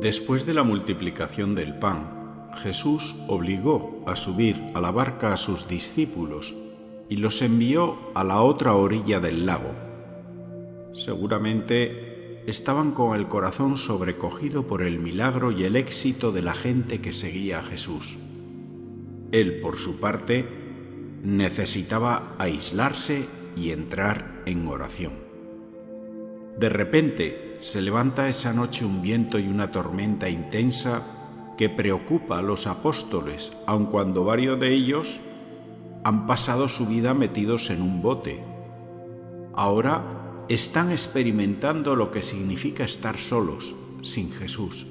Después de la multiplicación del pan, Jesús obligó a subir a la barca a sus discípulos y los envió a la otra orilla del lago. Seguramente estaban con el corazón sobrecogido por el milagro y el éxito de la gente que seguía a Jesús. Él, por su parte, necesitaba aislarse y entrar en oración. De repente se levanta esa noche un viento y una tormenta intensa que preocupa a los apóstoles, aun cuando varios de ellos han pasado su vida metidos en un bote. Ahora están experimentando lo que significa estar solos, sin Jesús.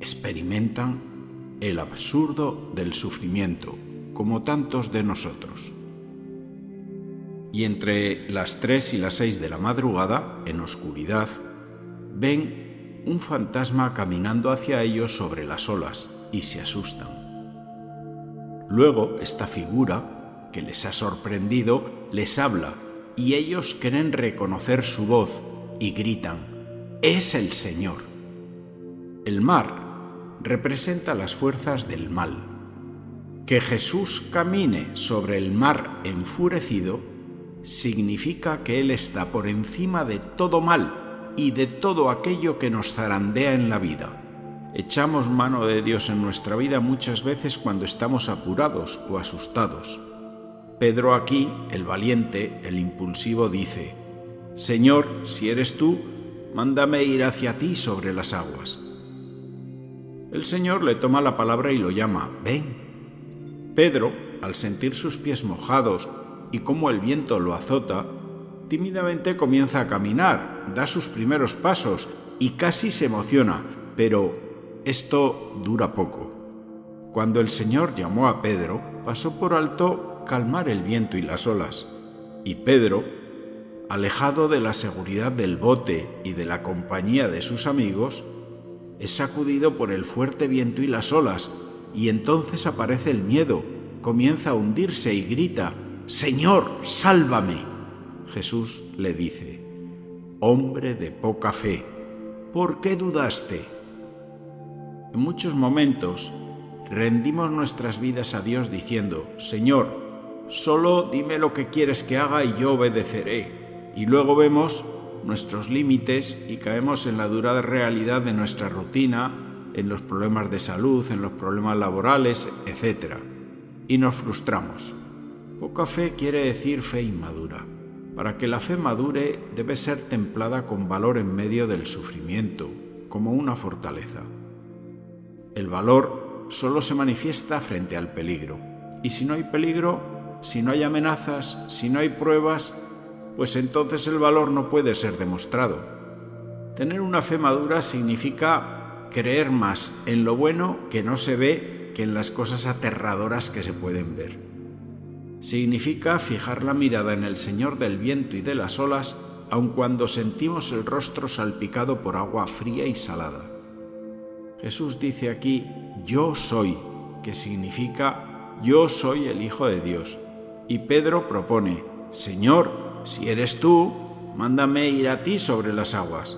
Experimentan el absurdo del sufrimiento, como tantos de nosotros. Y entre las tres y las seis de la madrugada, en oscuridad, ven un fantasma caminando hacia ellos sobre las olas y se asustan. Luego esta figura que les ha sorprendido, les habla y ellos quieren reconocer su voz y gritan, es el Señor. El mar representa las fuerzas del mal. Que Jesús camine sobre el mar enfurecido significa que Él está por encima de todo mal y de todo aquello que nos zarandea en la vida. Echamos mano de Dios en nuestra vida muchas veces cuando estamos apurados o asustados Pedro aquí, el valiente, el impulsivo, dice, Señor, si eres tú, mándame ir hacia ti sobre las aguas. El Señor le toma la palabra y lo llama, ven. Pedro, al sentir sus pies mojados y cómo el viento lo azota, tímidamente comienza a caminar, da sus primeros pasos y casi se emociona, pero esto dura poco. Cuando el Señor llamó a Pedro, pasó por alto calmar el viento y las olas, y Pedro, alejado de la seguridad del bote y de la compañía de sus amigos, es sacudido por el fuerte viento y las olas, y entonces aparece el miedo, comienza a hundirse y grita, Señor, sálvame. Jesús le dice, Hombre de poca fe, ¿por qué dudaste? En muchos momentos rendimos nuestras vidas a Dios diciendo, Señor, solo dime lo que quieres que haga y yo obedeceré. Y luego vemos nuestros límites y caemos en la dura realidad de nuestra rutina, en los problemas de salud, en los problemas laborales, etc. Y nos frustramos. Poca fe quiere decir fe inmadura. Para que la fe madure debe ser templada con valor en medio del sufrimiento, como una fortaleza. El valor solo se manifiesta frente al peligro, y si no hay peligro, si no hay amenazas, si no hay pruebas, pues entonces el valor no puede ser demostrado. Tener una fe madura significa creer más en lo bueno que no se ve que en las cosas aterradoras que se pueden ver. Significa fijar la mirada en el Señor del viento y de las olas, aun cuando sentimos el rostro salpicado por agua fría y salada. Jesús dice aquí, yo soy, que significa yo soy el Hijo de Dios y Pedro propone, Señor, si eres tú, mándame ir a ti sobre las aguas.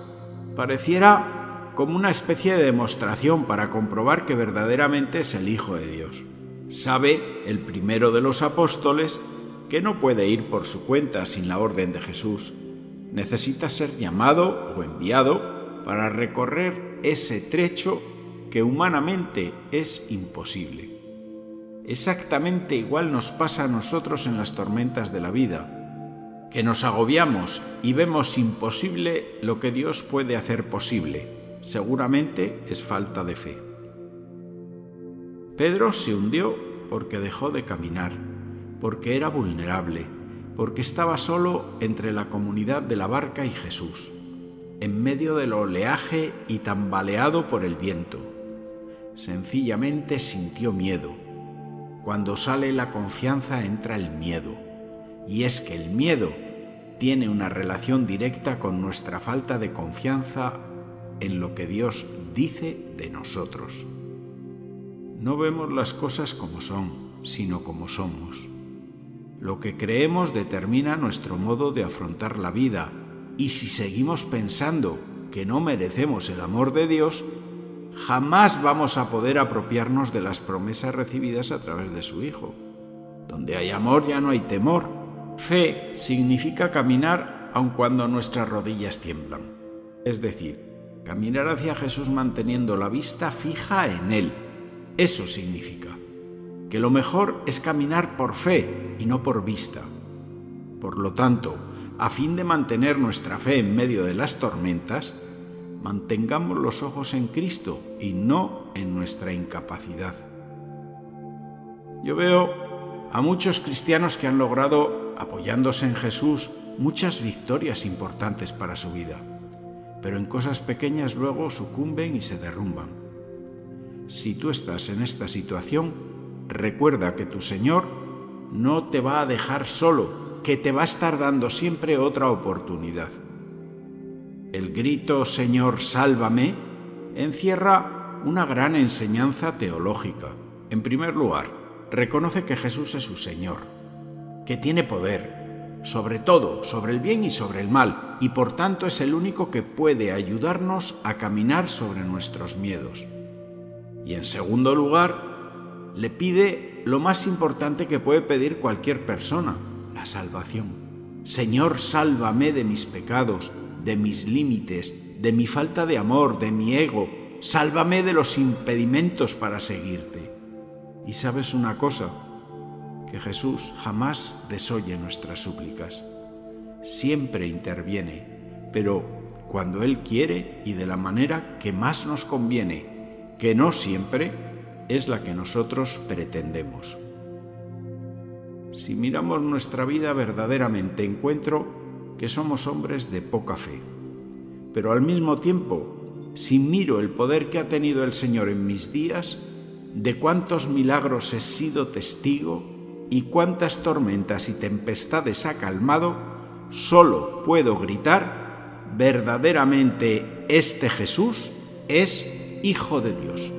Pareciera como una especie de demostración para comprobar que verdaderamente es el Hijo de Dios. Sabe el primero de los apóstoles que no puede ir por su cuenta sin la orden de Jesús. Necesita ser llamado o enviado para recorrer ese trecho que humanamente es imposible. Exactamente igual nos pasa a nosotros en las tormentas de la vida, que nos agobiamos y vemos imposible lo que Dios puede hacer posible. Seguramente es falta de fe. Pedro se hundió porque dejó de caminar, porque era vulnerable, porque estaba solo entre la comunidad de la barca y Jesús, en medio del oleaje y tambaleado por el viento. Sencillamente sintió miedo cuando sale la confianza entra el miedo. Y es que el miedo tiene una relación directa con nuestra falta de confianza en lo que Dios dice de nosotros. No vemos las cosas como son, sino como somos. Lo que creemos determina nuestro modo de afrontar la vida y si seguimos pensando que no merecemos el amor de Dios, jamás vamos a poder apropiarnos de las promesas recibidas a través de su Hijo. Donde hay amor ya no hay temor. Fe significa caminar aun cuando nuestras rodillas tiemblan. Es decir, caminar hacia Jesús manteniendo la vista fija en Él. Eso significa que lo mejor es caminar por fe y no por vista. Por lo tanto, a fin de mantener nuestra fe en medio de las tormentas, mantengamos los ojos en Cristo y no en nuestra incapacidad. Yo veo a muchos cristianos que han logrado, apoyándose en Jesús, muchas victorias importantes para su vida, pero en cosas pequeñas luego sucumben y se derrumban. Si tú estás en esta situación, recuerda que tu Señor no te va a dejar solo, que te va a estar dando siempre otra oportunidad. El grito Señor, sálvame encierra una gran enseñanza teológica. En primer lugar, reconoce que Jesús es su Señor, que tiene poder, sobre todo, sobre el bien y sobre el mal, y por tanto es el único que puede ayudarnos a caminar sobre nuestros miedos. Y en segundo lugar, le pide lo más importante que puede pedir cualquier persona, la salvación. Señor, sálvame de mis pecados, de mis límites, de mi falta de amor, de mi ego. Sálvame de los impedimentos para seguirte. Y sabes una cosa, que Jesús jamás desoye nuestras súplicas. Siempre interviene, pero cuando Él quiere y de la manera que más nos conviene, que no siempre es la que nosotros pretendemos. Si miramos nuestra vida verdaderamente, encuentro que somos hombres de poca fe. Pero al mismo tiempo, si miro el poder que ha tenido el Señor en mis días, de cuántos milagros he sido testigo y cuántas tormentas y tempestades ha calmado, solo puedo gritar, verdaderamente este Jesús es Hijo de Dios.